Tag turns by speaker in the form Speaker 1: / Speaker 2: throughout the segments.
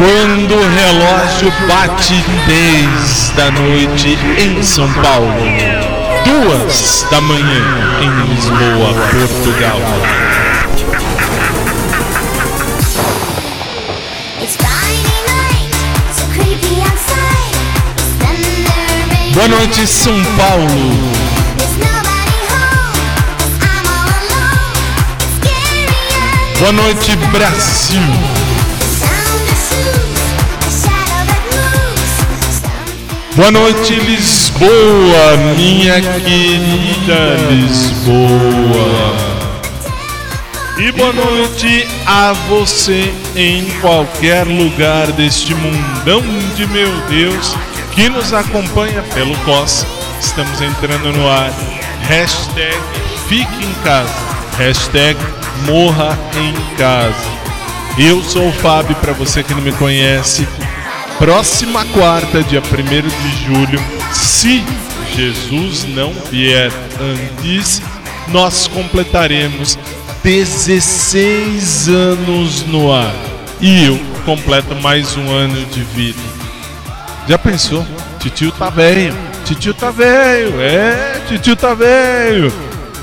Speaker 1: Quando o relógio bate 10 da noite em São Paulo, duas da manhã em Lisboa, Portugal. Boa noite, São Paulo. Boa noite, Brasil. Boa noite, Lisboa, minha querida Lisboa. E boa noite a você em qualquer lugar deste mundão de meu Deus que nos acompanha pelo COS. Estamos entrando no ar. Hashtag Fique em Casa. Hashtag Morra em Casa. Eu sou o Fábio, para você que não me conhece. Próxima quarta, dia 1 de julho, se Jesus não vier antes, nós completaremos 16 anos no ar. E eu completo mais um ano de vida. Já pensou? Titio tá velho. Titio tá velho. É, titio tá velho.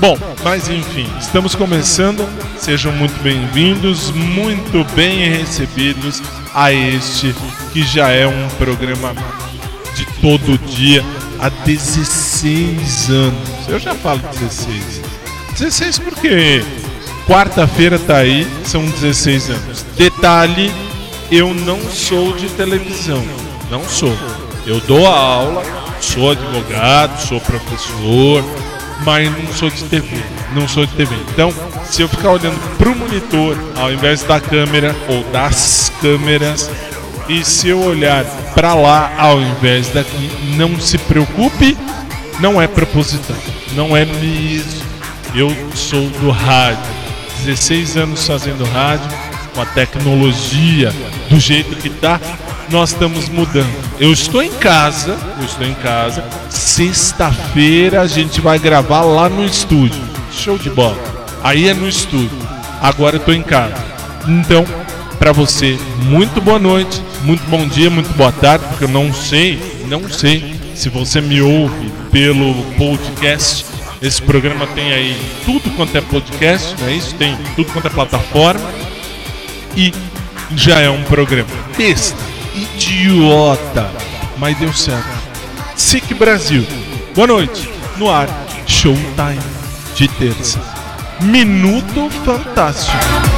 Speaker 1: Bom, mas enfim, estamos começando. Sejam muito bem-vindos, muito bem recebidos a este que já é um programa de todo dia há 16 anos. Eu já falo 16. 16 porque quarta-feira tá aí, são 16 anos. Detalhe, eu não sou de televisão, não sou. Eu dou a aula, sou advogado, sou professor, mas não sou de TV, não sou de TV. Então, se eu ficar olhando pro monitor ao invés da câmera ou das câmeras, e se eu olhar para lá ao invés daqui, não se preocupe, não é proposital, não é mesmo. Eu sou do rádio, 16 anos fazendo rádio, com a tecnologia do jeito que tá, nós estamos mudando. Eu estou em casa, eu estou em casa. Sexta-feira a gente vai gravar lá no estúdio. Show de bola. Aí é no estúdio. Agora eu estou em casa. Então, para você, muito boa noite, muito bom dia, muito boa tarde, porque eu não sei, não sei se você me ouve pelo podcast. Esse programa tem aí tudo quanto é podcast, não é isso? Tem tudo quanto é plataforma. E já é um programa besta, idiota, mas deu certo. SIC Brasil, boa noite, no ar, Showtime de terça. Minuto Fantástico.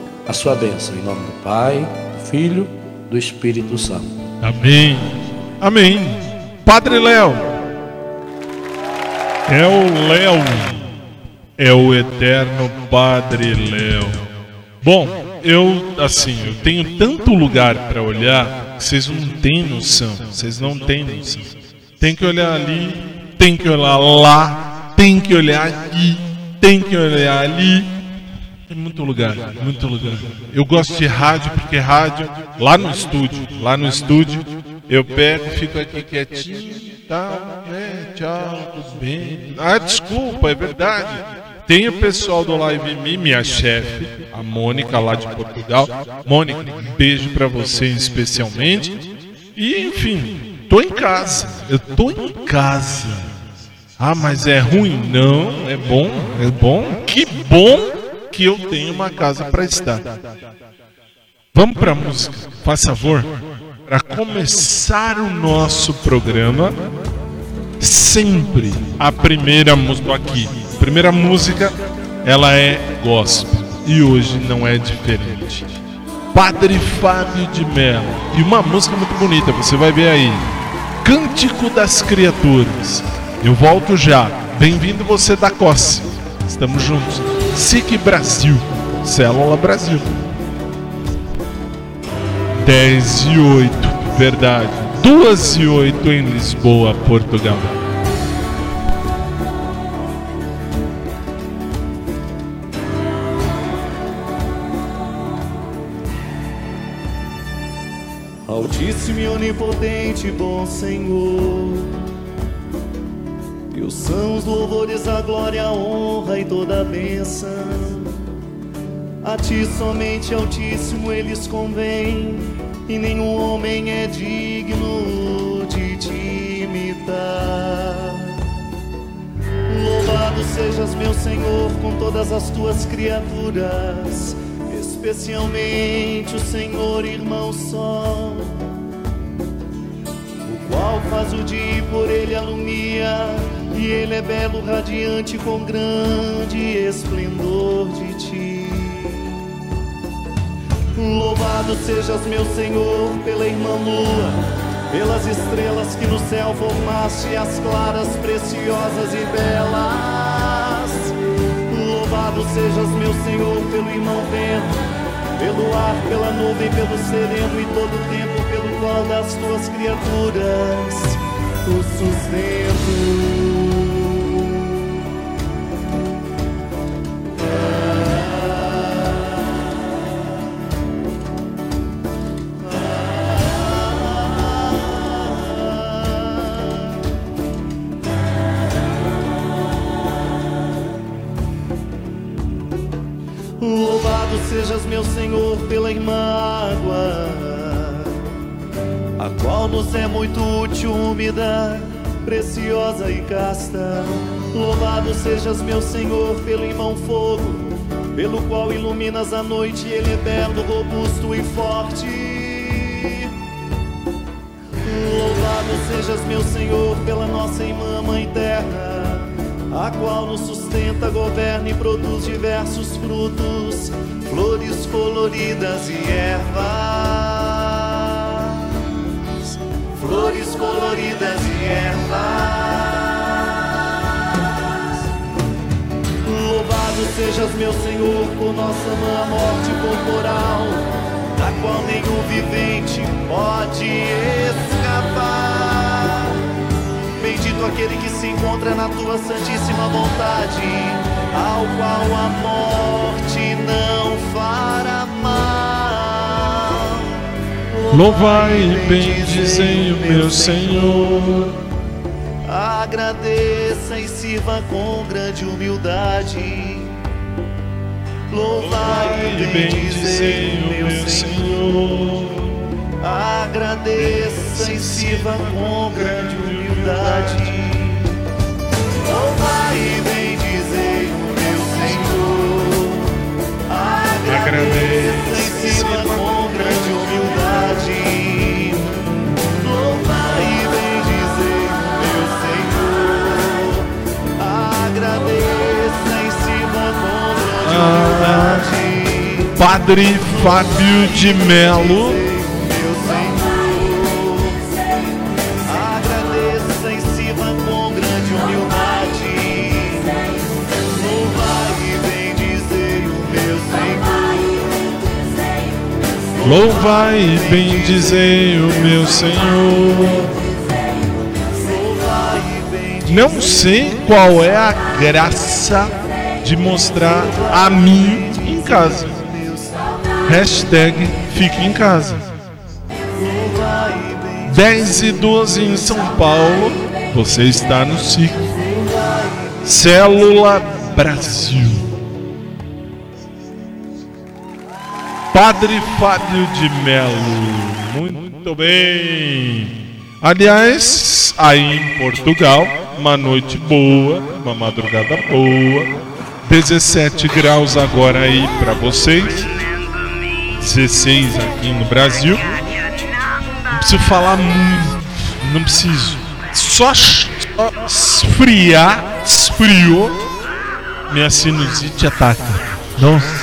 Speaker 2: a sua bênção, em nome do Pai, do Filho, do Espírito Santo.
Speaker 1: Amém. Amém. Padre Léo. É o Léo. É o eterno Padre Léo. Bom, eu assim, eu tenho tanto lugar para olhar que vocês não têm noção. Vocês não têm noção. Tem que olhar ali, tem que olhar lá, tem que olhar aqui, tem que olhar ali. Tem muito lugar, muito lugar. Eu gosto de rádio porque rádio lá no estúdio, lá no estúdio eu pego, fico aqui quietinho, tá? É, tchau, tudo bem. Ah, desculpa, é verdade. Tem o pessoal do Live Me, minha chefe, a Mônica lá de Portugal. Mônica, um beijo para você especialmente. E enfim, tô em casa. Eu tô em casa. Ah, mas é ruim? Não, é bom, é bom. Que bom que eu tenho uma casa para estar. Vamos para música, faz favor, para começar o nosso programa. Sempre a primeira música aqui, a primeira música, ela é gospel e hoje não é diferente. Padre Fábio de Mello e uma música muito bonita, você vai ver aí. Cântico das Criaturas. Eu volto já. Bem-vindo você da Cosse. Estamos juntos. SIC Brasil. Célula Brasil. 10 e 8, verdade. 2 e 8 em Lisboa, Portugal.
Speaker 3: Altíssimo e onipotente, bom Senhor. Teus são os louvores, a glória, a honra e toda a bênção. A ti somente, Altíssimo, eles convêm, e nenhum homem é digno de te imitar. Louvado sejas, meu Senhor, com todas as tuas criaturas, especialmente o Senhor, irmão o qual faz o dia e por ele alumia, e ele é belo, radiante com grande esplendor de ti. Louvado sejas, meu Senhor, pela irmã lua, pelas estrelas que no céu formaste, as claras, preciosas e belas. Louvado sejas, meu Senhor, pelo irmão vento, pelo ar, pela nuvem, pelo sereno e todo o tempo pelo qual das tuas criaturas o sustento. Meu Senhor, pela irmã água, a qual nos é muito útil, úmida, preciosa e casta. Louvado sejas, meu Senhor, pelo irmão fogo, pelo qual iluminas a noite, ele é belo, robusto e forte. Louvado sejas, meu Senhor, pela nossa irmã Mãe Terra, a qual nos sustenta, governa e produz diversos frutos, flores coloridas e ervas. Flores coloridas e ervas. Louvado sejas, meu Senhor, por nossa má morte corporal da qual nenhum vivente pode escapar. Aquele que se encontra na tua santíssima vontade, ao qual a morte não fará mal.
Speaker 1: Louvai e bendizei o meu Senhor.
Speaker 3: Agradeça e sirva com grande humildade. Louvai e bendizei o meu Senhor. Agradeça e sirva com grande humildade. Louvai e bendizei o meu Senhor. Agradeça e sirva com grande humildade. Louvai e bendizei o meu Senhor. Agradeça e sirva com grande humildade.
Speaker 1: Padre Fábio de Melo.
Speaker 3: Louvai e bendizei o meu Senhor.
Speaker 1: Não sei qual é a graça de mostrar a mim em casa. Hashtag fique em casa. 10 e 12 em São Paulo. Você está no SIC. Célula Brasil. Padre Fábio de Melo. Muito bem. Aliás, aí em Portugal, uma noite boa, uma madrugada boa. 17 graus agora aí para vocês. 16 aqui no Brasil. Não preciso falar muito, não preciso. Só, esfriar, esfriou, minha sinusite ataca. Nossa.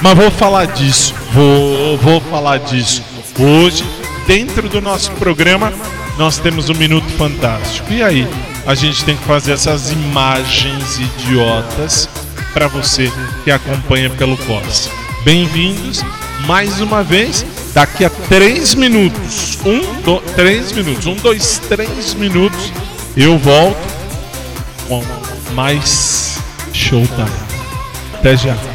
Speaker 1: Mas vou falar disso, vou, vou falar disso. Hoje, dentro do nosso programa, nós temos um Minuto Fantástico. E aí, a gente tem que fazer essas imagens idiotas para você que acompanha pelo COS. Bem-vindos mais uma vez. Daqui a três minutos, um, do, três minutos, um, dois, três minutos, eu volto com mais Showtime. Até já.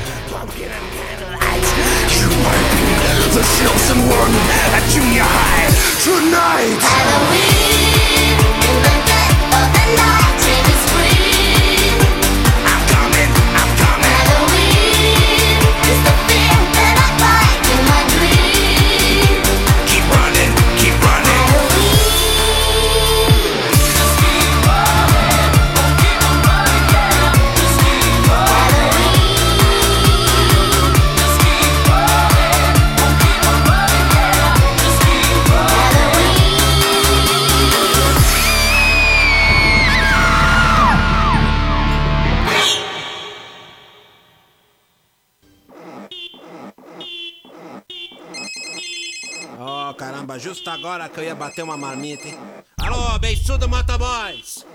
Speaker 4: Bater uma marmita, hein? Alô, beiçudo motoboys!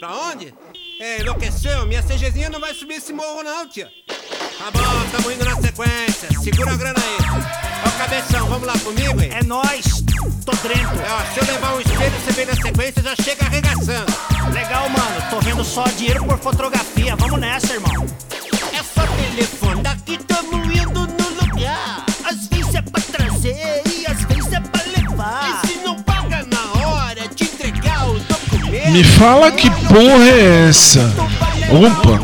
Speaker 4: Pra onde? É, enlouqueceu? Minha CGzinha não vai subir esse morro não, tia. Tá bom, tamo indo na sequência. Segura a grana aí. Ó, cabeção, vamos lá comigo, hein?
Speaker 5: É nóis, tô dentro.
Speaker 4: É, ó, se eu levar um espelho, você vem na sequência já chega arregaçando.
Speaker 5: Legal, mano, tô vendo só dinheiro por fotografia. Vamos nessa, irmão.
Speaker 4: É só telefone, daqui tamo indo
Speaker 1: Me fala que porra é essa? Opa!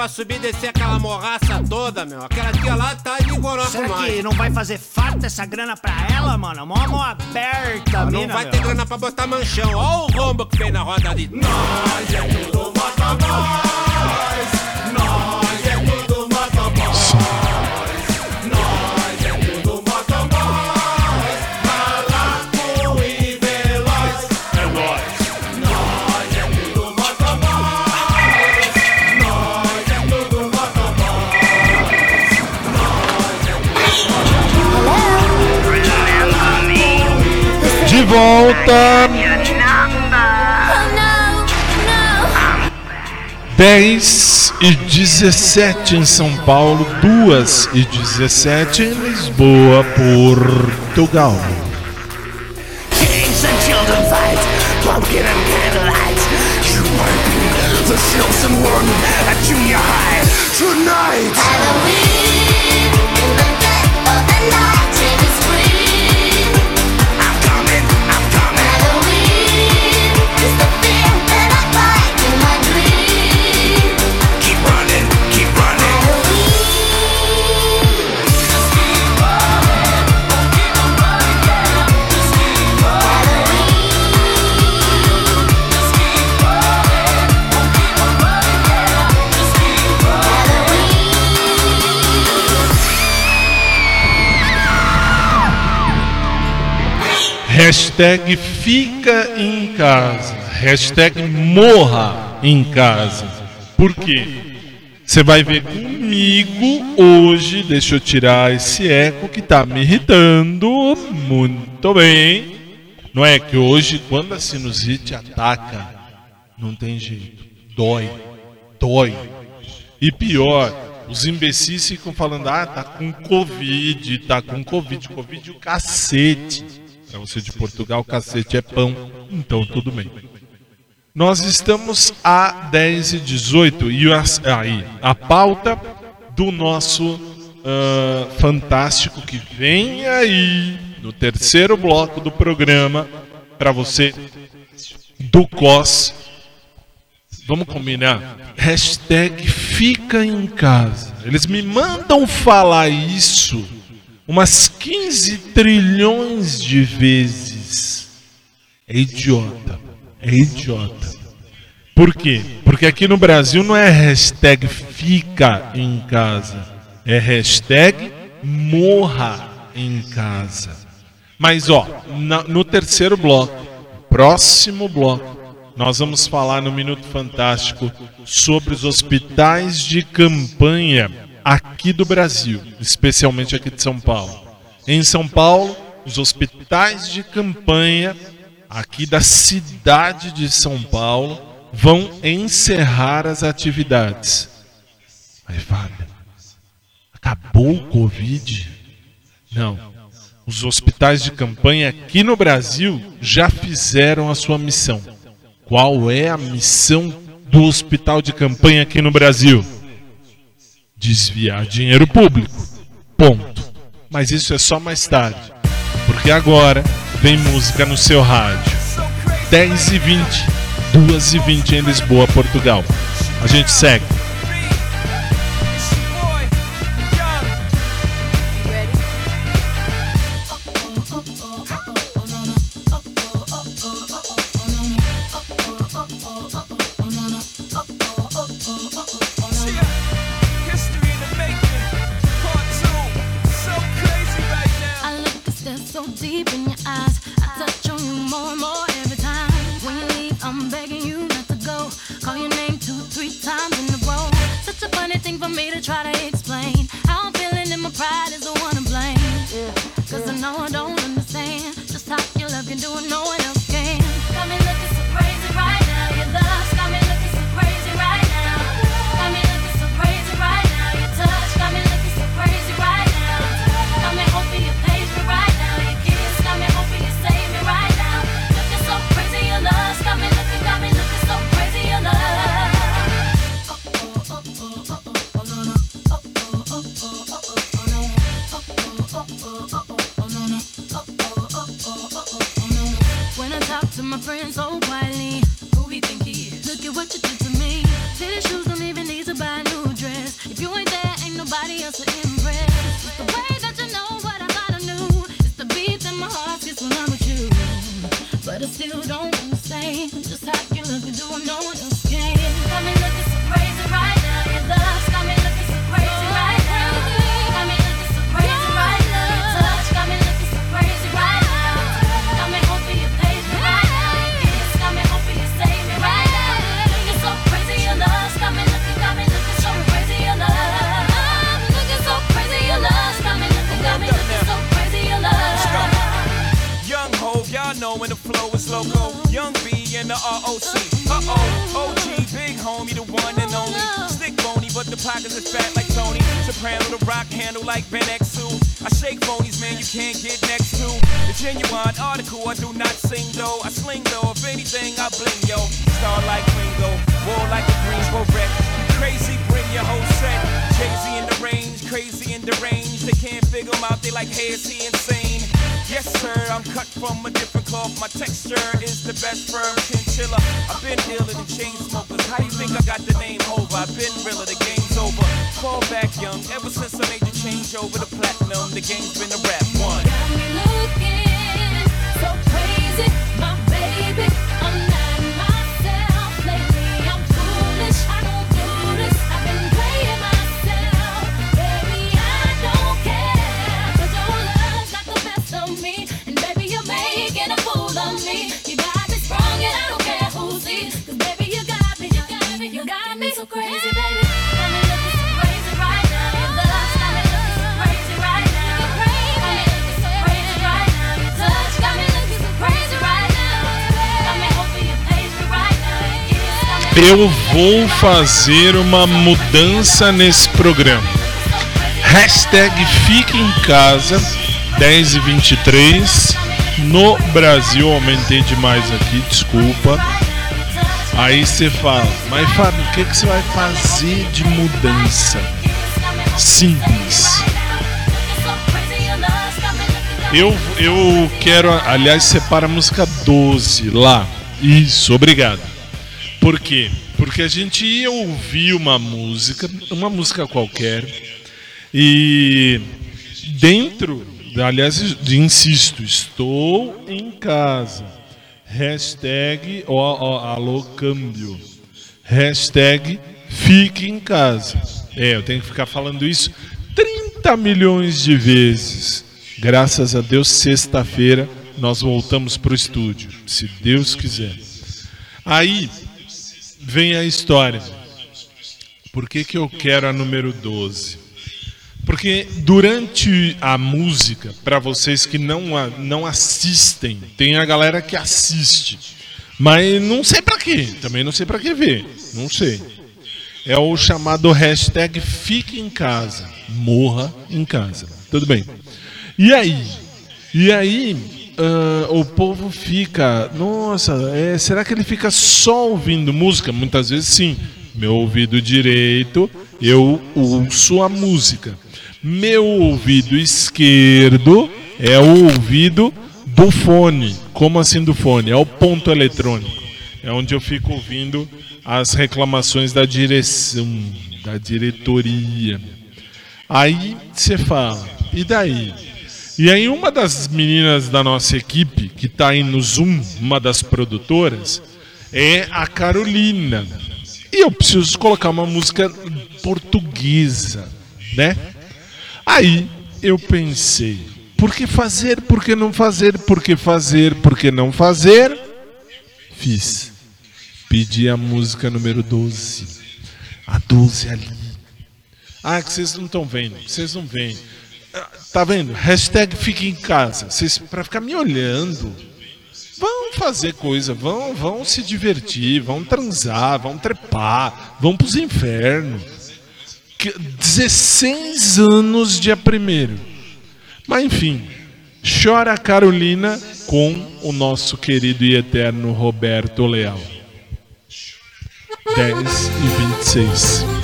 Speaker 4: Pra subir e descer aquela morraça toda, meu. Aquela tia lá tá de goró
Speaker 5: Será
Speaker 4: nós.
Speaker 5: que não vai fazer falta essa grana pra ela, mano? Mó mão aberta,
Speaker 4: Ah, Não
Speaker 5: mina,
Speaker 4: vai
Speaker 5: meu.
Speaker 4: ter grana pra botar manchão. Ó o rombo que fez na roda ali.
Speaker 5: Nós é tudo motoboys. Nós é tudo motoboys.
Speaker 1: Volta. 10 e 17 em São Paulo, 2 e 17 em Lisboa, Portugal.
Speaker 6: Kings and children fight, pumpkin and candlelight. You might be the chosen one
Speaker 1: Hashtag fica em casa. Hashtag morra em casa. Por quê? Você vai ver comigo hoje. Deixa eu tirar esse eco que tá me irritando. Muito bem. Não é que hoje, quando a sinusite ataca, não tem jeito. Dói. Dói. E pior, os imbecis ficam falando: ah, tá com Covid, tá com Covid. Covid o cacete. Pra você de Portugal, cacete é pão. Então tudo bem. Nós estamos a 10 e 18 e as- aí, a pauta do nosso ah, fantástico que vem aí no terceiro bloco do programa para você do COS. Vamos combinar? Hashtag fica em casa. Eles me mandam falar isso umas 15 trilhões de vezes. É idiota. É idiota. Por quê? Porque aqui no Brasil não é hashtag fica em casa. É hashtag morra em casa. Mas ó, no terceiro bloco, próximo bloco, nós vamos falar no Minuto Fantástico sobre os hospitais de campanha aqui do Brasil, especialmente aqui de São Paulo. Em São Paulo, os hospitais de campanha aqui da cidade de São Paulo vão encerrar as atividades. Mas vale. Acabou o Covid? Não. Os hospitais de campanha aqui no Brasil já fizeram a sua missão. Qual é a missão do hospital de campanha aqui no Brasil? Desviar dinheiro público. Ponto. Mas isso é só mais tarde. Porque agora vem música no seu rádio. 10 e 20, 2 e 20 em Lisboa, Portugal. A gente segue.
Speaker 7: Firm chinchilla. I've been dealing in chain smokers. How you think I got the name over? I've been realer, the game's over. Fall back young, ever since I made the change over to platinum, the game's been a rap one.
Speaker 1: Eu vou fazer uma mudança nesse programa. Hashtag Fique em Casa 10 e 23 no Brasil. Aumentei demais aqui, desculpa. Aí você fala, mas Fábio, o que, que você vai fazer de mudança? Simples. Eu, eu quero, aliás, separa a música 12 lá. Isso, obrigado. Por quê? Porque a gente ia ouvir uma música, uma música qualquer, e dentro, aliás, insisto, estou em casa. Hashtag, ó, ó, alô, câmbio. Hashtag fique em casa. É, eu tenho que ficar falando isso 30 milhões de vezes. Graças a Deus, sexta-feira nós voltamos para o estúdio, se Deus quiser. Aí vem a história. Por que, que eu quero a número 12? Porque durante a música, para vocês que não, a- não assistem, tem a galera que assiste. Mas não sei para quê, também não sei para que ver, não sei. É o chamado hashtag Fique em Casa, morra em casa. Tudo bem. E aí? E aí, ah, o povo fica, nossa, é, será que ele fica só ouvindo música? Muitas vezes sim. Meu ouvido direito, eu ouço a música. Meu ouvido esquerdo é o ouvido do fone. Como assim do fone? É o ponto eletrônico. É onde eu fico ouvindo as reclamações da direção, da diretoria. Aí você fala, e daí? E aí uma das meninas da nossa equipe, que está aí no Zoom, uma das produtoras, é a Carolina. E eu preciso colocar uma música portuguesa, né? Aí eu pensei, por que fazer, por que não fazer, por que fazer, por que não fazer? Fiz. Pedi a música número 12. A 12 ali. Ah, que vocês não estão vendo, vocês não veem. Tá vendo? Hashtag fique em casa. Vocês, pra ficar me olhando, vão fazer coisa, vão, vão se divertir, vão transar, vão trepar, vão pros infernos. Que- 16 anos dia primeiro. Mas enfim, chora Carolina com o nosso querido e eterno Roberto Leal. 10 e 26.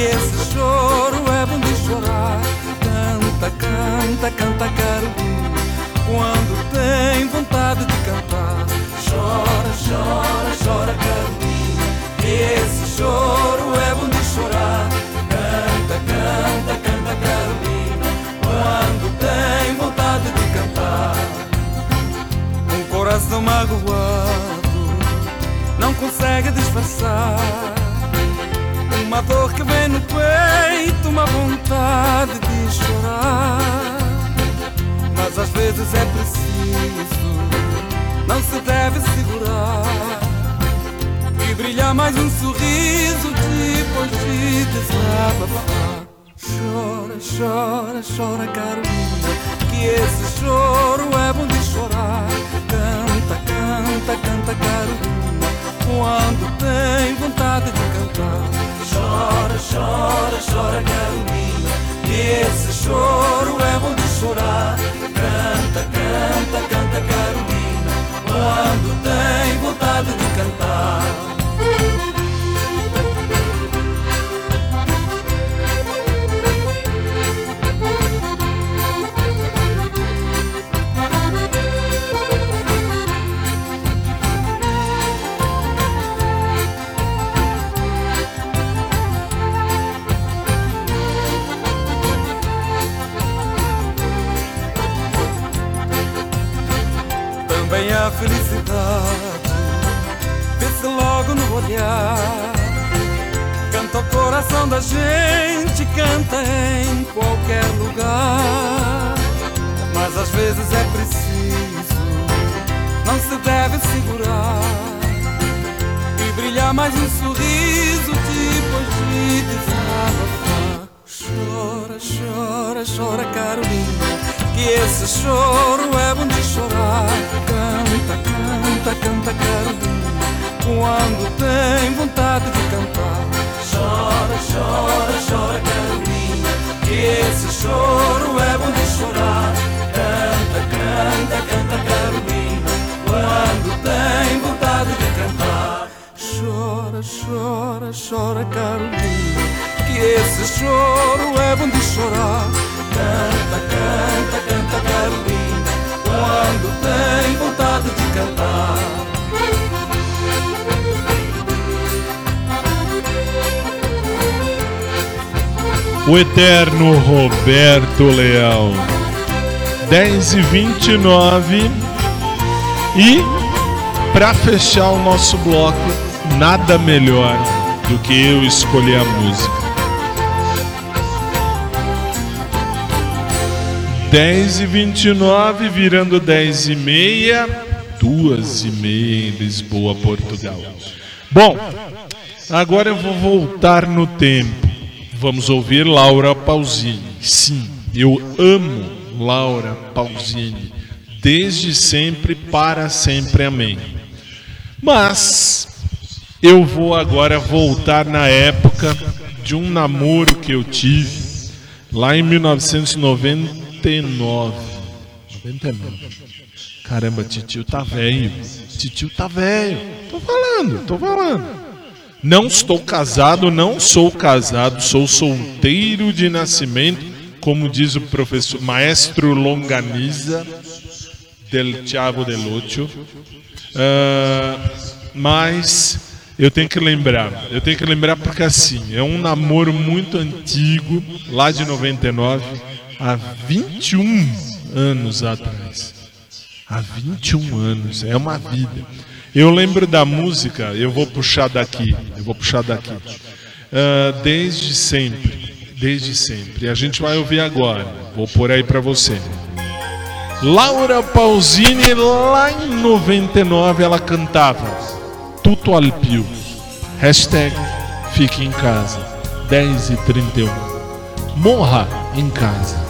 Speaker 8: Que esse choro é bom de chorar. Canta, canta, canta, Carolina. Quando tem vontade de cantar. Chora, chora, chora, Carolina. Que esse choro é bom de chorar. Canta, canta, canta, Carolina. Quando tem vontade de cantar. Um coração magoado não consegue disfarçar uma dor que vem no peito, uma vontade O
Speaker 1: eterno Roberto Leal. 10 e 29 E para fechar o nosso bloco, nada melhor do que eu escolher a música. 10 e 29 virando 10 e meia, 2 e meia em Lisboa, Portugal. Bom, agora eu vou voltar no tempo. Vamos ouvir Laura Pausini. Sim, eu amo Laura Pausini. Desde sempre, para sempre. Amém. Mas eu vou agora voltar na época de um namoro que eu tive lá em 1999. 99. Caramba, titio tá velho. Titio tá velho. Tô falando, tô falando. Não estou casado, não sou casado, sou solteiro de nascimento, como diz o professor maestro Longaniza del Chavo del Ocho. Ah, mas eu tenho que lembrar, eu tenho que lembrar porque assim, é um namoro muito antigo, lá de 99, há 21, anos atrás. Há 21 anos, é uma vida. Eu lembro da música, eu vou puxar daqui, eu vou puxar daqui. Uh, desde sempre, desde sempre. A gente vai ouvir agora, vou pôr aí para você. Laura Pausini, lá em 99, ela cantava Tuto al più. Hashtag Fique em casa. 10 e 31. Morra em casa.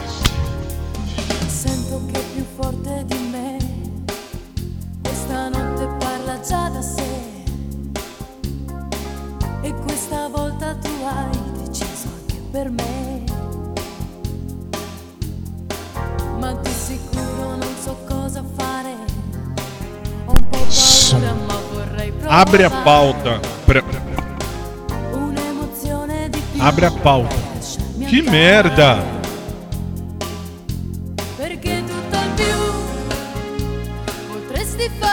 Speaker 1: Abre a pauta.
Speaker 9: Più.
Speaker 1: Abre a pauta. Que merda!
Speaker 9: Perché tutt'al più potresti farmi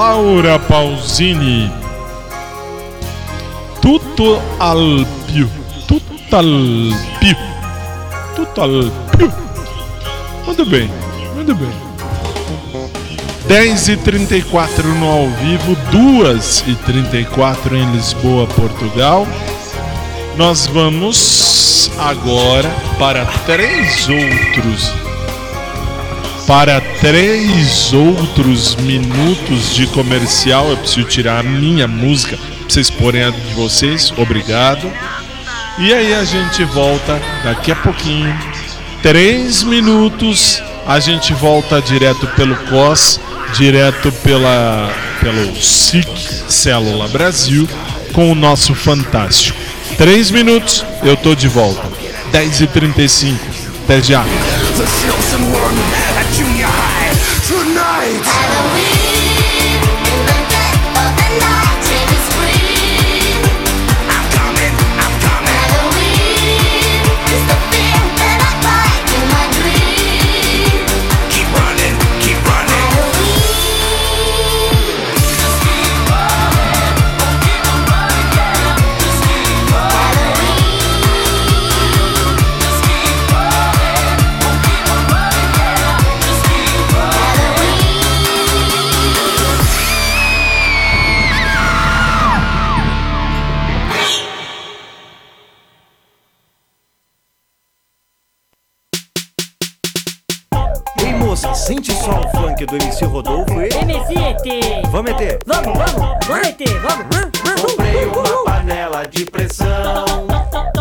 Speaker 1: Laura Pausini. Tutto al più. Tutto al più. Tutto al più. Muito bem, muito bem. 10 e 34 no ao vivo, 2 e 34 em Lisboa, Portugal. Nós vamos agora para três outros para três outros minutos de comercial. Eu preciso tirar a minha música pra vocês porem a de vocês. Obrigado. E aí a gente volta daqui a pouquinho. Três minutos. A gente volta direto pelo COS, direto pela pelo SIC Célula Brasil com o nosso fantástico. Três minutos, eu tô de volta. 10h35. Até já.
Speaker 10: night. funk do MC Rodolfo e.
Speaker 11: MC ET!
Speaker 10: Vamos meter.
Speaker 11: Vamos, vamos, vamos meter! vamos!
Speaker 10: Comprei uma panela de pressão.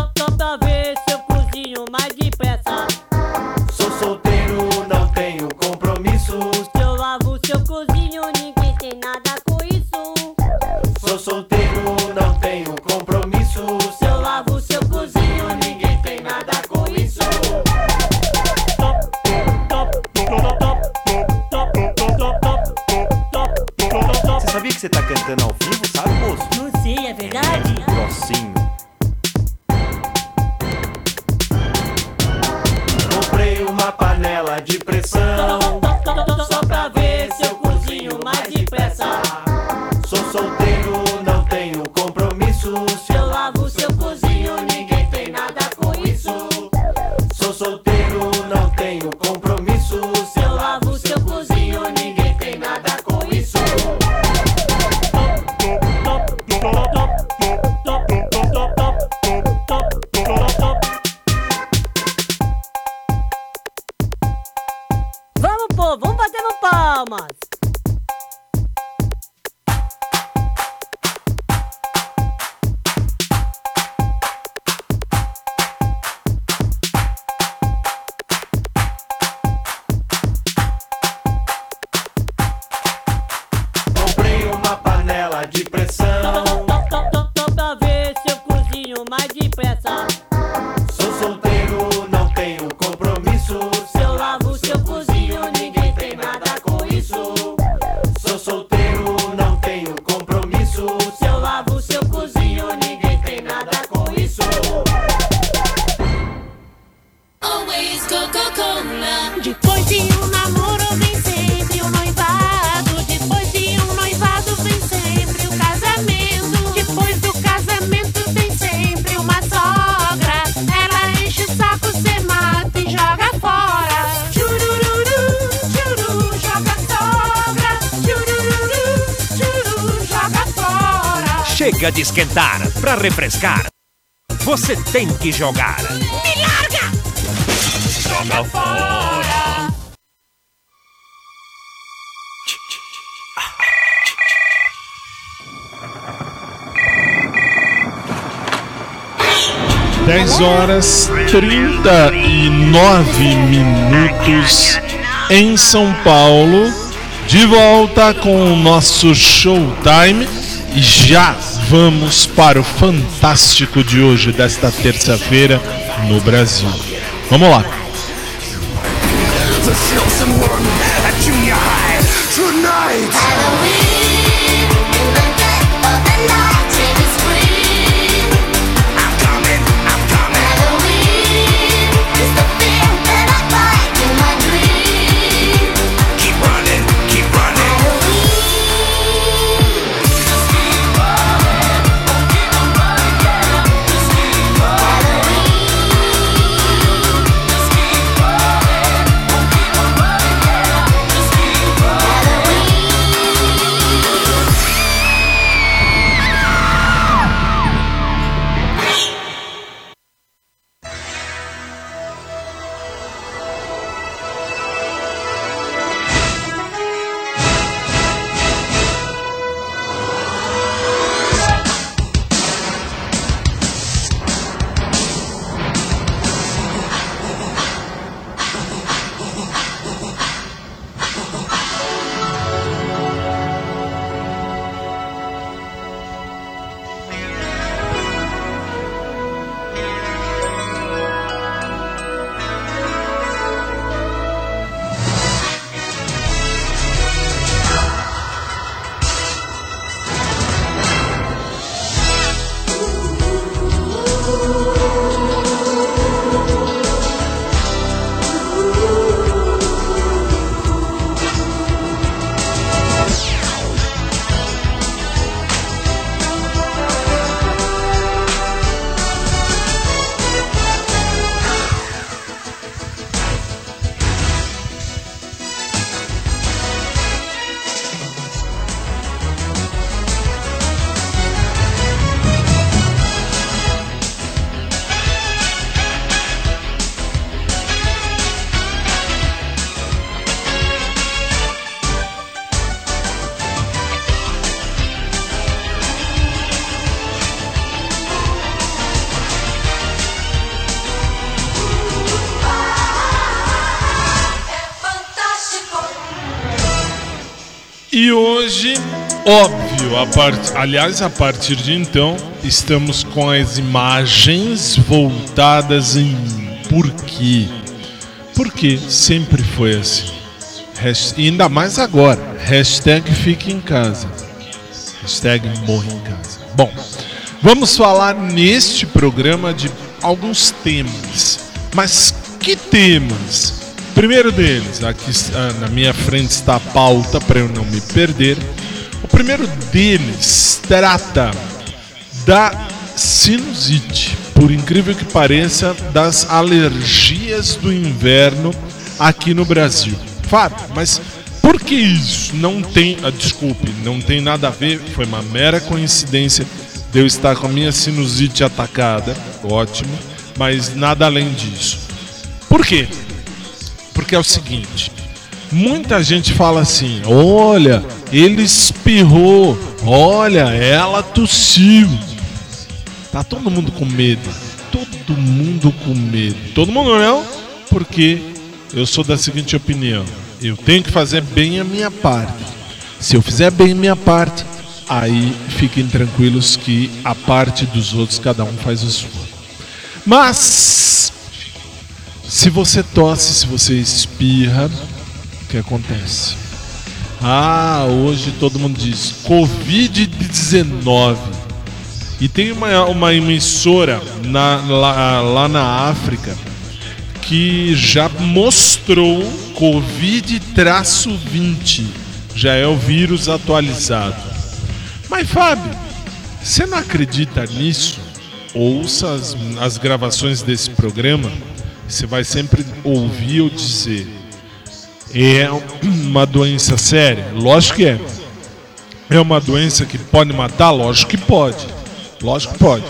Speaker 12: Chega de esquentar, para refrescar, você tem que jogar.
Speaker 13: Me larga!
Speaker 12: Joga fora!
Speaker 1: Dez horas trinta e nove minutos em São Paulo. De volta com o nosso Showtime. Já vamos para o Fantástico de hoje, desta terça-feira, no Brasil. Vamos lá! Óbvio, a part... aliás, a partir de então, estamos com as imagens voltadas em por quê? Porque sempre foi assim. Hasht- E ainda mais agora. Hashtag fique em casa. Hashtag morre em casa. Bom, vamos falar neste programa de alguns temas. Mas que temas? Primeiro deles, aqui ah, na minha frente está a pauta para eu não me perder. O primeiro deles trata da sinusite, por incrível que pareça, das alergias do inverno aqui no Brasil. Fábio, mas por que isso? Não tem, ah, desculpe, não tem nada a ver, foi uma mera coincidência de eu estar com a minha sinusite atacada, ótimo, mas nada além disso. Por quê? Porque é o seguinte, muita gente fala assim: olha, ele espirrou, olha, ela tossiu. Tá todo mundo com medo. Todo mundo com medo. Todo mundo não, porque eu sou da seguinte opinião: eu tenho que fazer bem a minha parte. Se eu fizer bem a minha parte, aí fiquem tranquilos que a parte dos outros cada um faz a sua. Mas se você tosse, se você espirra, o que acontece? Ah, hoje todo mundo diz Covid-19. E tem uma, uma emissora na- lá, lá na África que já mostrou Covid-20. Já é o vírus atualizado. Mas, Fábio, você não acredita nisso? Ouça as, as gravações desse programa. Você vai sempre ouvir eu dizer. É uma doença séria? Lógico que é. É uma doença que pode matar? Lógico que pode. Lógico que pode.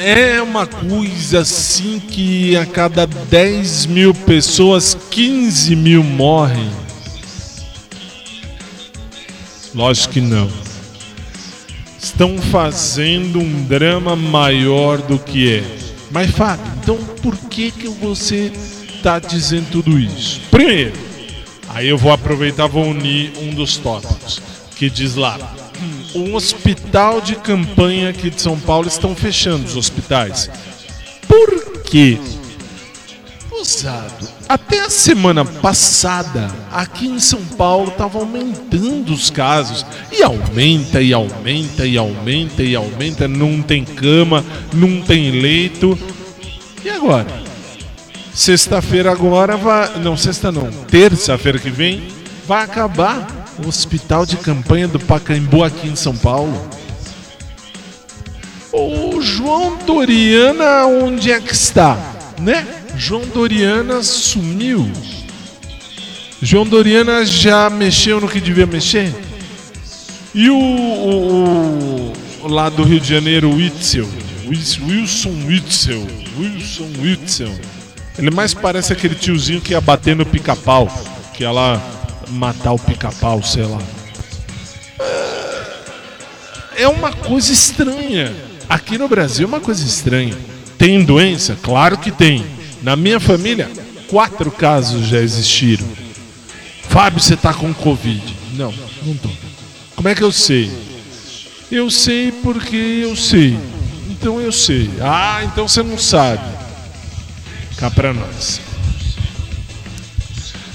Speaker 1: É uma coisa assim que a cada 10 mil pessoas, 15 mil morrem. Lógico que não. Estão fazendo um drama maior do que é. Mas Fábio, então por que que você está dizendo tudo isso? Primeiro, aí eu vou aproveitar vou unir um dos tópicos que diz lá. Um hospital de campanha aqui de São Paulo estão fechando os hospitais. Por quê? Usado. Até a semana passada, aqui em São Paulo, estava aumentando os casos. E aumenta, e aumenta, e aumenta, e aumenta. Não tem cama, não tem leito. E agora? Sexta-feira agora vai. Não, sexta não. Terça-feira que vem vai acabar o hospital de campanha do Pacaembu aqui em São Paulo. O João Doriana, onde é que está? Né? João Doriana sumiu. João Doriana já mexeu no que devia mexer? E o, o- o- lá do Rio de Janeiro, o Witzel, Wilson Witzel, Wilson Witzel. Ele mais parece aquele tiozinho que ia bater no pica-pau, que ia lá matar o pica-pau, sei lá. É uma coisa estranha. Aqui no Brasil é uma coisa estranha. Tem doença? Claro que tem. Na minha família, quatro casos já existiram. Fábio, você tá com Covid. Não, não tô. Como é que eu sei? Eu sei porque eu sei. Então eu sei. Ah, então você não sabe. Cá pra nós.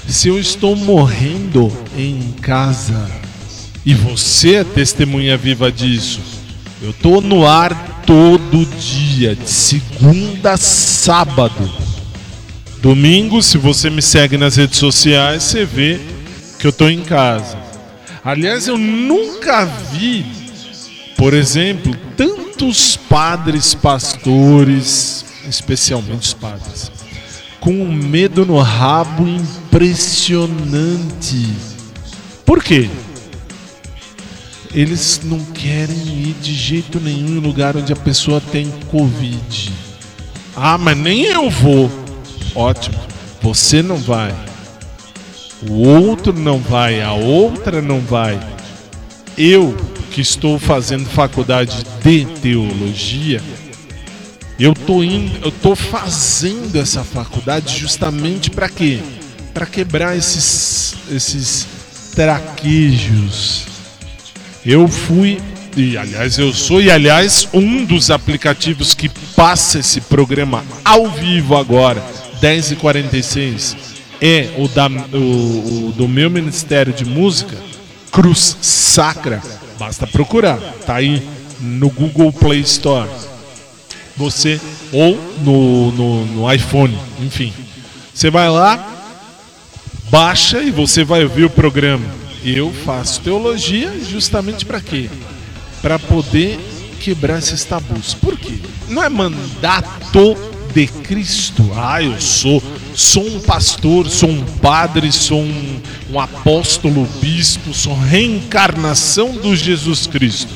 Speaker 1: Se eu estou morrendo em casa e você é testemunha viva disso, eu tô no ar todo dia, de segunda a sábado. Domingo, se você me segue nas redes sociais, você vê que eu tô em casa. Aliás, eu nunca vi, por exemplo, tantos padres, pastores, especialmente os padres, com um medo no rabo impressionante. Por quê? Eles não querem ir de jeito nenhum em lugar onde a pessoa tem Covid. Ah, mas nem eu vou. Ótimo. Você não vai. O outro não vai, a outra não vai. Eu, que estou fazendo faculdade de teologia, eu tô indo, eu tô fazendo essa faculdade justamente para quê? Para quebrar esses esses traquejos. Eu fui, e aliás eu sou, e aliás um dos aplicativos que passa esse programa ao vivo agora, 10h46, é o, da, o, o do meu Ministério de Música, Cruz Sacra. Basta procurar, tá aí no Google Play Store. Você, ou no, no, no iPhone, enfim. Você vai lá, baixa e você vai ouvir o programa. Eu faço teologia justamente para quê? Para poder quebrar esses tabus. Por quê? Não é mandato de Cristo. Ah, eu sou, sou um pastor, sou um padre, sou um, um apóstolo, bispo, sou reencarnação do Jesus Cristo.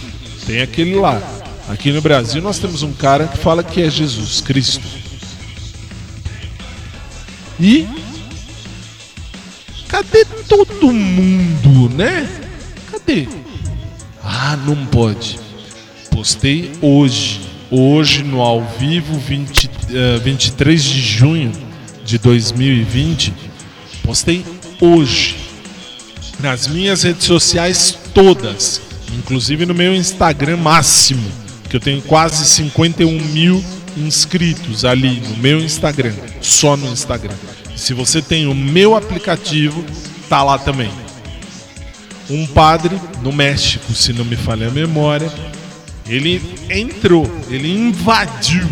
Speaker 1: Tem aquele lá. Aqui no Brasil nós temos um cara que fala que é Jesus Cristo. E cadê todo mundo, né? Cadê? Ah, não pode. Postei hoje, hoje no ao vivo 20, uh, 23 de junho de 2020. Postei hoje nas minhas redes sociais todas, inclusive no meu Instagram máximo, que eu tenho quase 51 mil inscritos ali no meu Instagram, só no Instagram. Se você tem o meu aplicativo, tá lá também. Um padre no México, se não me falha a memória, ele entrou, ele invadiu,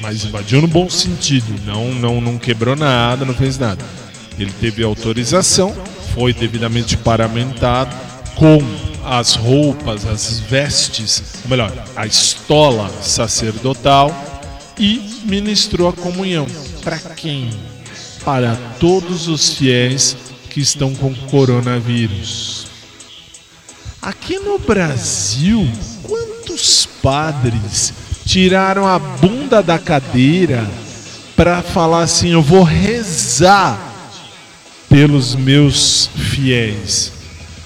Speaker 1: mas invadiu no bom sentido, não, não, não quebrou nada, não fez nada. Ele teve autorização, foi devidamente paramentado com as roupas, as vestes, ou melhor, a estola sacerdotal e ministrou a comunhão. Para quem? Para todos os fiéis que estão com coronavírus. Aqui no Brasil, quantos padres tiraram a bunda da cadeira para falar assim: eu vou rezar pelos meus fiéis?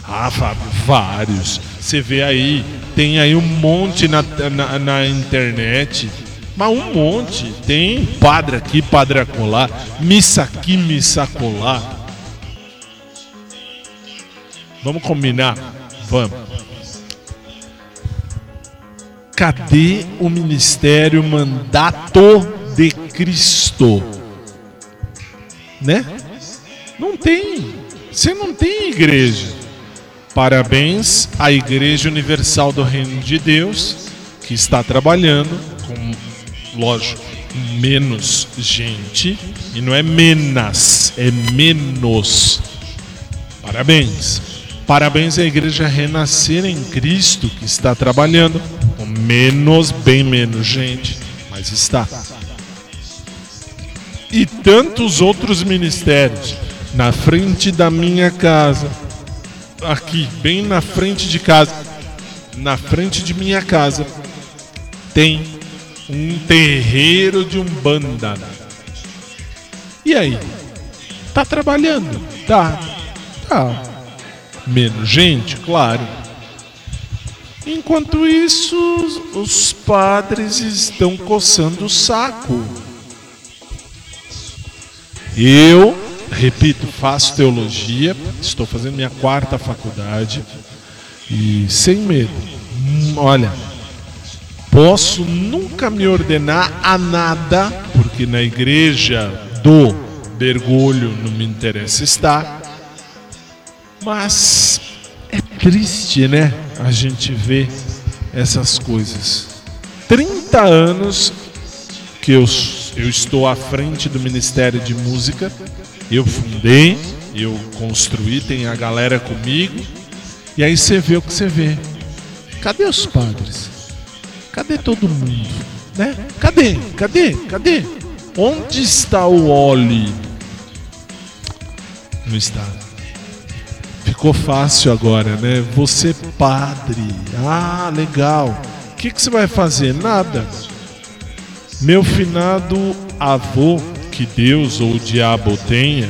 Speaker 1: Ah, Fábio, vários. Você vê aí, tem aí um monte na, na, na internet. Mas um monte. Tem padre aqui, padre acolá, missa aqui, missa acolá. Vamos combinar? Vamos. Cadê o ministério mandato de Cristo? Né? Não tem. Você não tem igreja. Parabéns à Igreja Universal do Reino de Deus, que está trabalhando com, lógico, menos gente. E não é menos, é menos. Parabéns. Parabéns à Igreja Renascer em Cristo, que está trabalhando com menos, bem menos gente, mas está. E tantos outros ministérios na frente da minha casa, aqui, bem na frente de casa, na frente de minha casa, tem um terreiro de umbanda. E aí? Tá trabalhando? Tá. Tá. Menos gente, claro. Enquanto isso, os padres estão coçando o saco. Eu, repito, faço teologia, estou fazendo minha quarta faculdade e sem medo. Olha, posso nunca me ordenar a nada, porque na igreja do Bergolho não me interessa estar. Mas é triste, né? A gente vê essas coisas. 30 anos que eu, eu estou à frente do Ministério de Música. Eu fundei, eu construí, tem a galera comigo. E aí você vê o que você vê. Cadê os padres? Cadê todo mundo? Né? Cadê? Cadê? Cadê? Onde está o Oli? Não está. Ficou fácil agora, né? Você padre. Ah, legal. O que, que você vai fazer? Nada. Meu finado avô, que Deus ou o diabo tenha.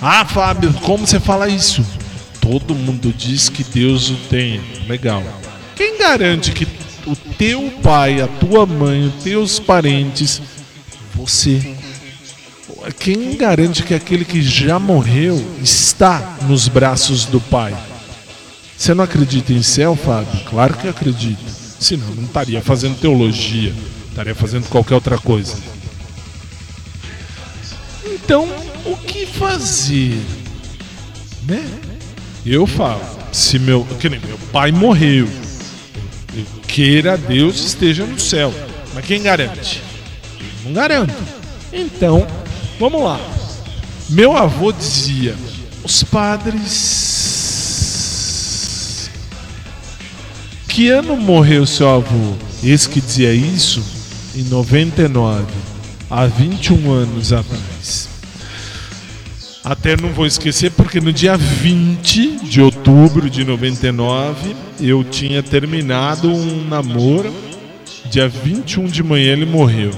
Speaker 1: Ah, Fábio, como você fala isso? Todo mundo diz que Deus o tenha. Legal. Quem garante que o teu pai, a tua mãe, os teus parentes, você quem garante que aquele que já morreu está nos braços do Pai? Você não acredita em céu, Fábio? Claro que acredito. Senão não estaria fazendo teologia, estaria fazendo qualquer outra coisa. Então, o que fazer? Né? Eu falo, se meu, que nem meu pai morreu, eu queira Deus esteja no céu. Mas quem garante? Não garanto. Então, vamos lá. Meu avô dizia: os padres. Que ano morreu seu avô? Esse que dizia isso? Em 99, há 21 anos atrás. Até não vou esquecer porque no dia 20 de outubro de 99 eu tinha terminado um namoro. Dia 21 de manhã ele morreu.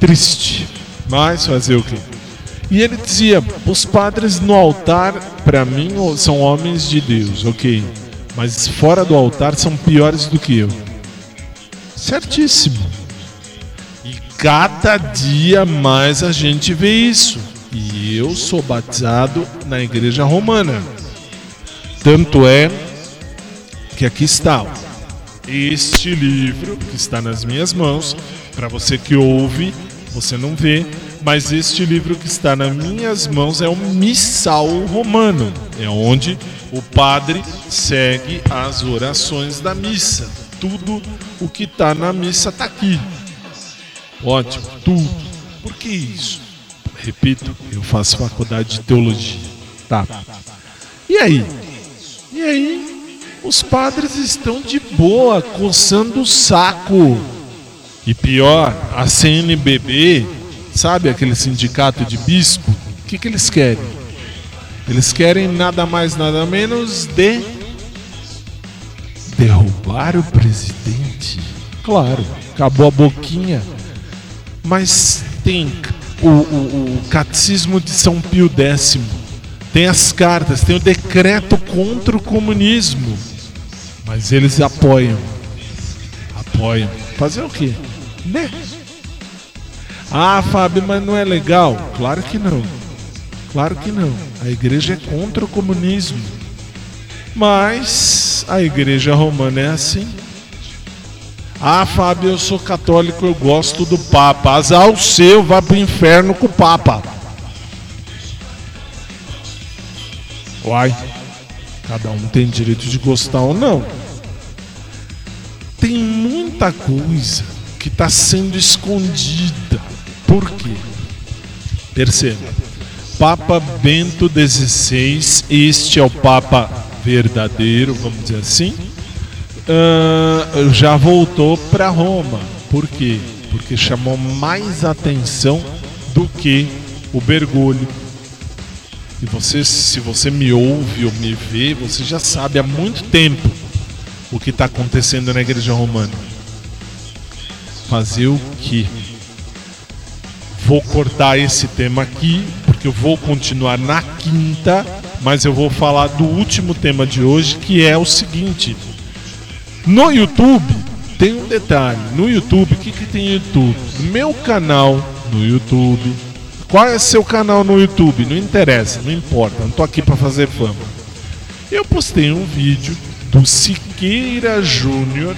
Speaker 1: Triste, mas fazer o quê? E ele dizia: os padres no altar, para mim, são homens de Deus, ok. Mas fora do altar são piores do que eu. Certíssimo. Cada dia mais a gente vê isso. E eu sou batizado na igreja romana. Tanto é que aqui está este livro que está nas minhas mãos. Para você que ouve, você não vê, mas este livro que está nas minhas mãos é o Missal Romano. É onde o padre segue as orações da missa. Tudo o que está na missa está aqui. Ótimo, tudo. Por que isso? Repito, eu faço faculdade de teologia. Tá. E aí? E aí, os padres estão de boa, coçando o saco. E pior, a CNBB, sabe aquele sindicato de bispo? O que, que eles querem? Eles querem nada mais, nada menos de derrubar o presidente. Claro, acabou a boquinha. Mas tem o, o, o Catecismo de São Pio X, tem as cartas, tem o decreto contra o comunismo. Mas eles apoiam. Apoiam. Fazer o quê? Né? Ah, Fábio, mas não é legal? Claro que não. Claro que não. A igreja é contra o comunismo. Mas a igreja romana é assim. Ah, Fábio, eu sou católico, eu gosto do Papa. Azar o seu, vá pro inferno com o Papa. Uai, cada um tem direito de gostar ou não. Tem muita coisa que está sendo escondida. Por quê? Perceba, Papa Bento XVI, este é o Papa verdadeiro, vamos dizer assim, uh, já voltou para Roma. Por quê? Porque chamou mais atenção do que o Bergoglio. E você, se você me ouve ou me vê, você já sabe há muito tempo o que está acontecendo na Igreja Romana. Fazer o que? Vou cortar esse tema aqui, porque eu vou continuar na quinta, mas eu vou falar do último tema de hoje, que é o seguinte. No YouTube, tem um detalhe. No YouTube, o que, que tem no YouTube? Meu canal no YouTube. Qual é seu canal no YouTube? Não interessa, não importa. Não tô aqui para fazer fama. Eu postei um vídeo do Siqueira Júnior,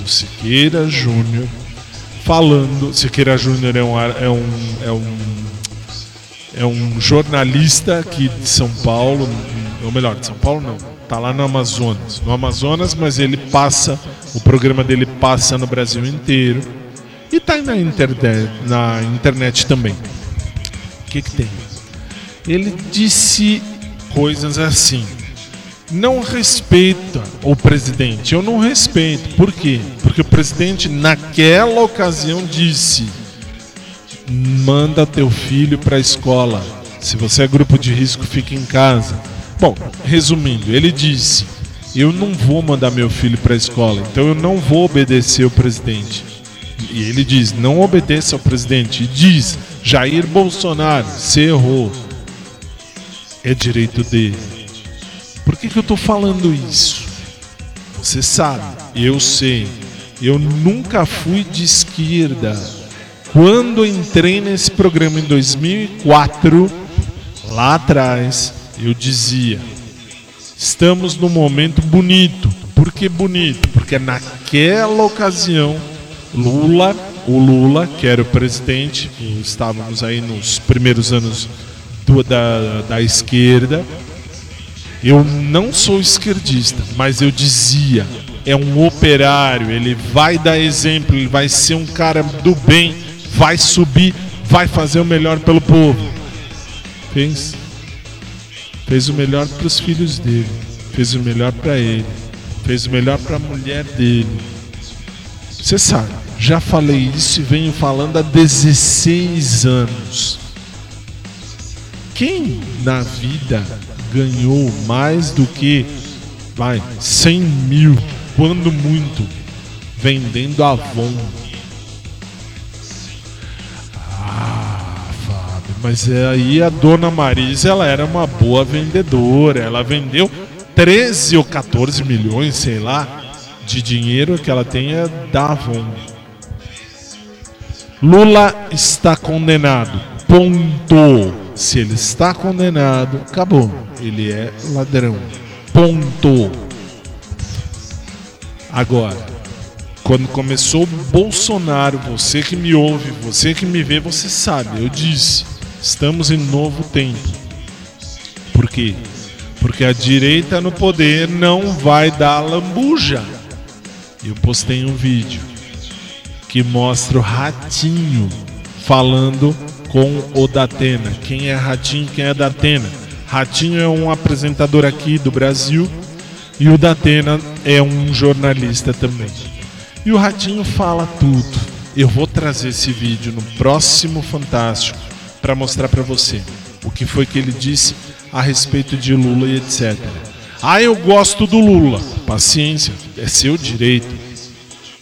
Speaker 1: do Siqueira Júnior, falando. Siqueira Júnior é um, é um, é um é um jornalista aqui de São Paulo, ou melhor, de São Paulo não, tá lá no Amazonas, no Amazonas, mas ele passa, o programa dele passa no Brasil inteiro e tá na na internet também. O que que tem? Ele disse coisas assim: não respeita o presidente. Eu não respeito. Por quê? Porque o presidente naquela ocasião disse manda teu filho para a escola. Se você é grupo de risco, fique em casa. Bom, resumindo, ele disse: Eu não vou mandar meu filho para a escola, então eu não vou obedecer o presidente. E ele diz: Não obedeça ao presidente. E diz: Jair Bolsonaro, você errou. É direito dele. Por que, que eu estou falando isso? Você sabe, eu sei. Eu nunca fui de esquerda Quando entrei nesse programa em 2004, lá atrás, eu dizia: estamos num momento bonito. Por que bonito? Porque naquela ocasião, Lula, o Lula, que era o presidente, estávamos aí nos primeiros anos do- da, da esquerda. Eu não sou esquerdista, mas eu dizia: é um operário, ele vai dar exemplo, ele vai ser um cara do bem, vai subir, vai fazer o melhor pelo povo. Fez. Fez o melhor para os filhos dele, fez o melhor para ele, fez o melhor para a mulher dele. Você sabe, já falei isso e venho falando há 16 anos. Quem na vida ganhou mais do que vai 100 mil, quando muito, vendendo Avon? Mas é aí a dona Marisa ela era uma boa vendedora. Ela vendeu 13 ou 14 milhões, sei lá, de dinheiro que ela tenha da Avon. Lula está condenado. Ponto. Se ele está condenado, acabou. Ele é ladrão. Ponto. Agora, quando começou Bolsonaro, você que me ouve, você que me vê, você sabe. Eu disse: estamos em novo tempo. Por quê? Porque a direita no poder não vai dar lambuja. Eu postei um vídeo que mostra o Ratinho falando com o Datena. Quem é Ratinho, quem é Datena? Ratinho é um apresentador aqui do Brasil e o Datena é um jornalista também. E o Ratinho fala tudo. Eu vou trazer esse vídeo no próximo Fantástico para mostrar para você o que foi que ele disse a respeito de Lula e etc. Ah, eu gosto do Lula. Paciência, é seu direito.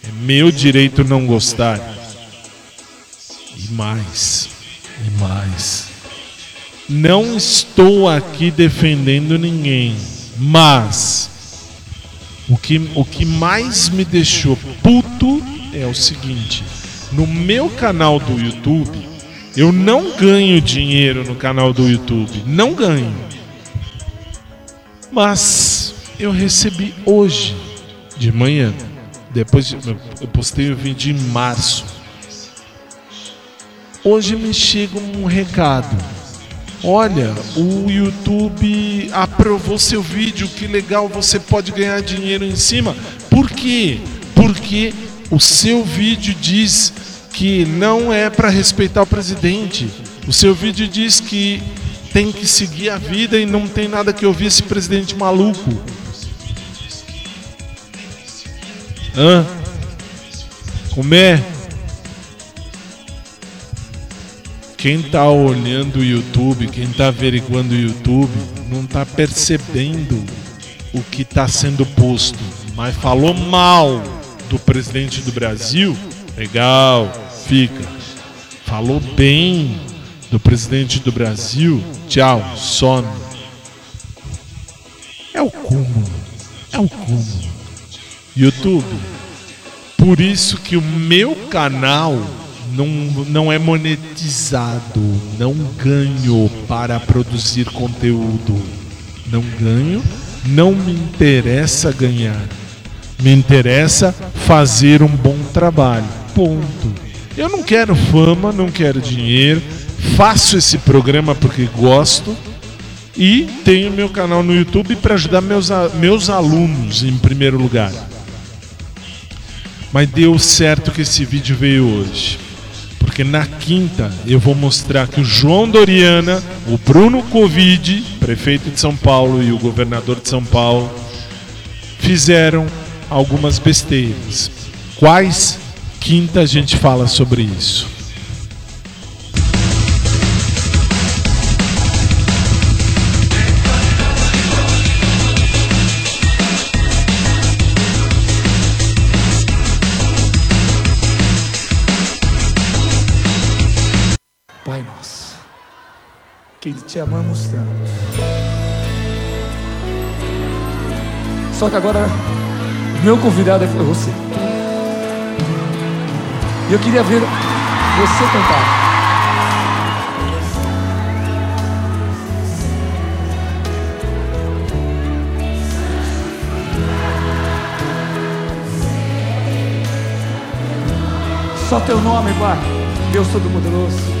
Speaker 1: É meu direito não gostar. E mais, e mais. Não estou aqui defendendo ninguém, mas o que, o que mais me deixou puto é o seguinte: no meu canal do YouTube, eu não ganho dinheiro no canal do YouTube, não ganho. Mas eu recebi hoje de manhã, depois de, eu postei o vídeo em março. Hoje me chega um recado. Olha, o YouTube aprovou seu vídeo, que legal, você pode ganhar dinheiro em cima. Por quê? Porque o seu vídeo diz que não é para respeitar o presidente. O seu vídeo diz que tem que seguir a vida e não tem nada que ouvir esse presidente maluco. Hã? Como é? Quem tá olhando o YouTube, quem tá averiguando o YouTube, não tá percebendo o que tá sendo posto. Mas falou mal do presidente do Brasil, legal, Falou bem do presidente do Brasil, tchau, some. É o cúmulo, é o cúmulo. YouTube, por isso que o meu canal não, não é monetizado, não ganho para produzir conteúdo. Não ganho, não me interessa ganhar. Me interessa fazer um bom trabalho. Ponto. Eu não quero fama, não quero dinheiro. Faço esse programa porque gosto. E tenho meu canal no YouTube para ajudar meus, meus alunos em primeiro lugar. Mas deu certo que esse vídeo veio hoje. Porque na quinta eu vou mostrar que o João Doriana, o Bruno Covid, prefeito de São Paulo, e o governador de São Paulo fizeram algumas besteiras. Quais? Quinta a gente fala sobre isso.
Speaker 14: Pai nosso, que te amamos tanto. Só que agora, meu convidado é você. E eu queria ver
Speaker 8: você cantar. Só teu nome, Pai, Deus Todo-Poderoso.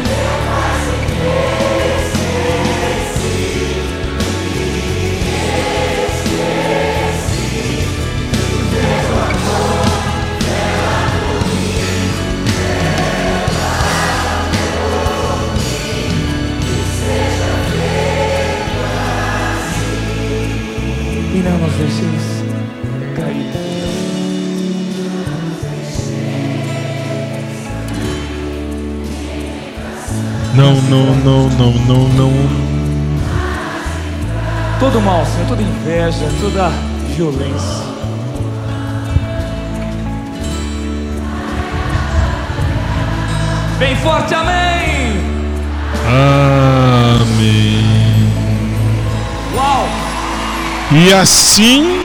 Speaker 8: Não nos.
Speaker 1: Não, não, não, não, não, não.
Speaker 8: Todo mal, Senhor, toda inveja, toda violência. Bem forte, amém!
Speaker 1: Amém.
Speaker 8: Uau!
Speaker 1: E assim.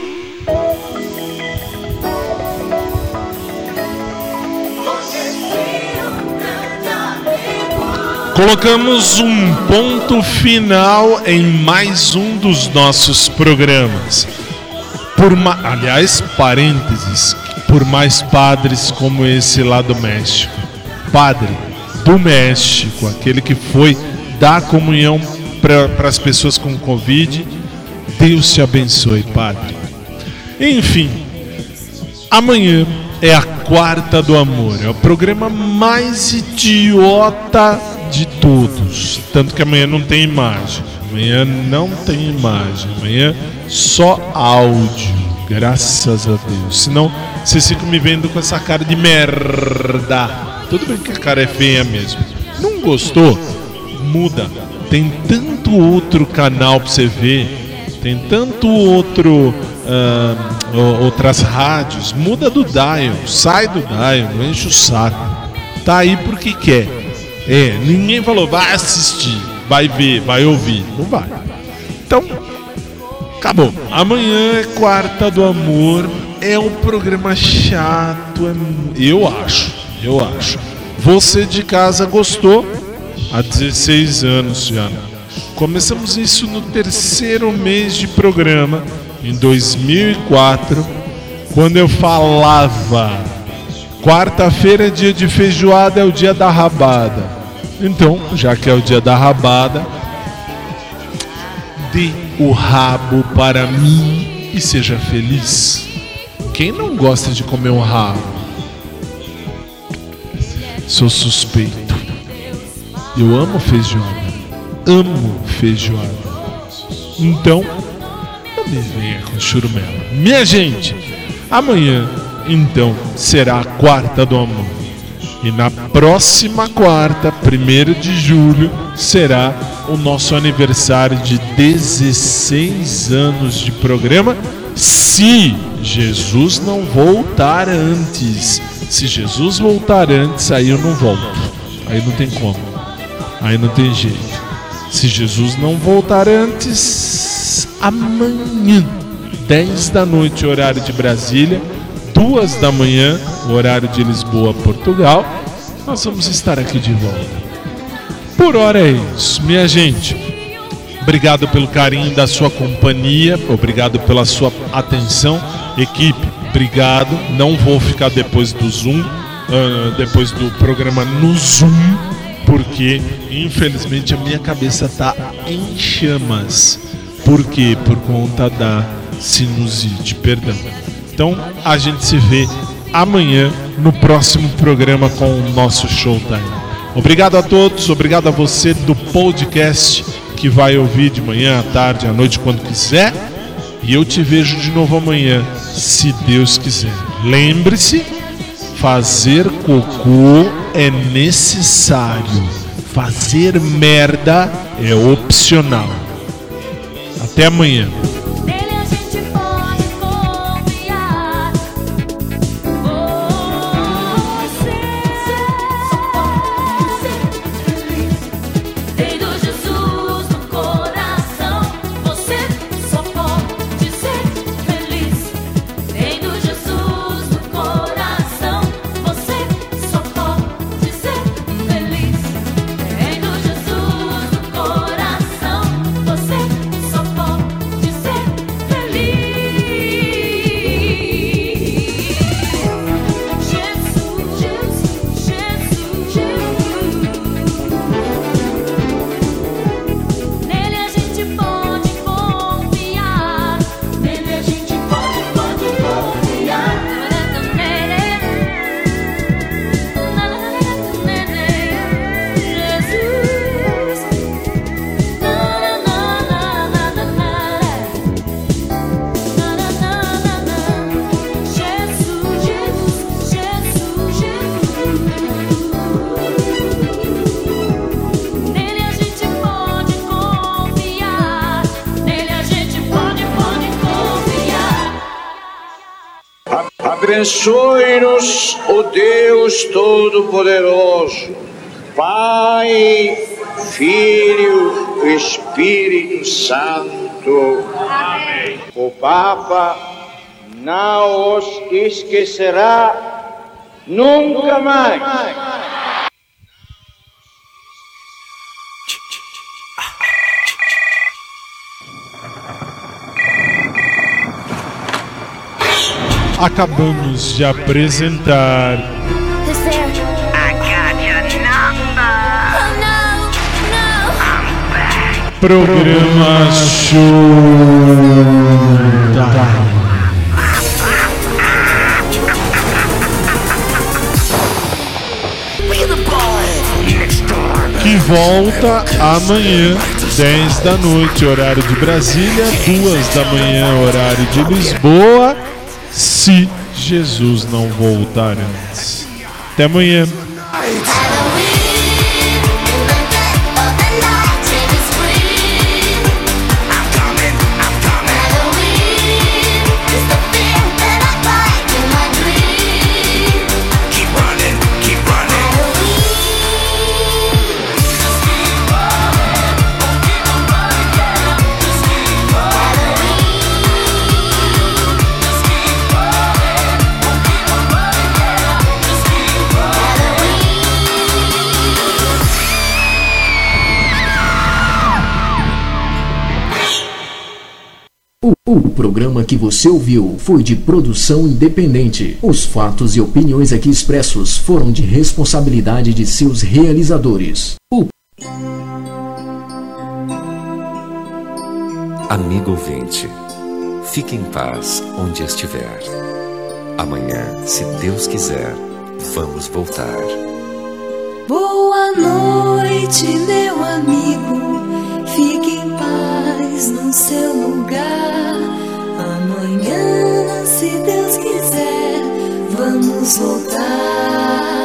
Speaker 1: Colocamos um ponto final em mais um dos nossos programas. Por ma... Aliás, parênteses, por mais padres como esse lá do México. Padre do México, aquele que foi dar comunhão para as pessoas com Covid. Deus te abençoe, Padre. Enfim, amanhã é a quarta do amor. É o programa mais idiota de todos. Tanto que amanhã não tem imagem. Amanhã não tem imagem. Amanhã só áudio. Graças a Deus. Senão vocês ficam me vendo com essa cara de merda. Tudo bem que a cara é feia mesmo. Não gostou? Muda. Tem tanto outro canal pra você ver. Tem tanto outro. o- outras rádios. Muda do dial. Sai do dial. Enche o saco. Tá aí porque quer. É, ninguém falou, vai assistir, vai ver, vai ouvir. Não vai. Então, acabou. Amanhã é quarta do amor. É um programa chato. é Eu acho. Eu acho. Você de casa gostou? há 16 anos já. Começamos isso no terceiro mês de programa, em 2004, quando eu falava: quarta-feira é dia de feijoada, é o dia da rabada. Então, já que é o dia da rabada, dê o rabo para mim e seja feliz. Quem não gosta de comer um rabo? Sou suspeito. Eu amo feijoada. Amo feijoada. Então, não me venha com churumela. Minha gente, amanhã, então, será a quarta do amor. E na próxima quarta, 1 de julho, será o nosso aniversário de 16 anos de programa. Se Jesus não voltar antes. Se Jesus voltar antes, aí eu não volto. Aí não tem como. Aí não tem jeito. Se Jesus não voltar antes, amanhã, 10 da noite, horário de Brasília, 2 da manhã, horário de Lisboa, Portugal, nós vamos estar aqui de volta. Por hora é isso, minha gente. Obrigado pelo carinho da sua companhia, obrigado pela sua atenção. Equipe, obrigado. Não vou ficar depois do Zoom, uh, depois do programa no Zoom, porque infelizmente a minha cabeça tá em chamas. Por quê? Por conta da sinusite, perdão. Então a gente se vê amanhã no próximo programa com o nosso Showtime. Obrigado a todos, obrigado a você do podcast que vai ouvir de manhã, à tarde, à noite, quando quiser. E eu te vejo de novo amanhã, se Deus quiser. Lembre-se, fazer cocô é necessário. Fazer merda é opcional. Até amanhã.
Speaker 15: Abençoe-nos, o Deus Todo-Poderoso, Pai, Filho e Espírito Santo. Amém. O Papa não os esquecerá nunca mais.
Speaker 1: Acabamos de apresentar. Programa Showtime. Que volta amanhã, 10 da noite, horário de Brasília, 2 da manhã, horário de Lisboa, se Jesus não voltar antes. Até amanhã.
Speaker 16: O, programa que você ouviu foi de produção independente. Os fatos e opiniões aqui expressos foram de responsabilidade de seus realizadores. O
Speaker 17: Amigo ouvinte, fique em paz onde estiver. Amanhã, se Deus quiser, vamos voltar.
Speaker 18: Boa noite, meu amigo. Fique em paz no seu lugar. Amanhã, se Deus quiser, vamos voltar.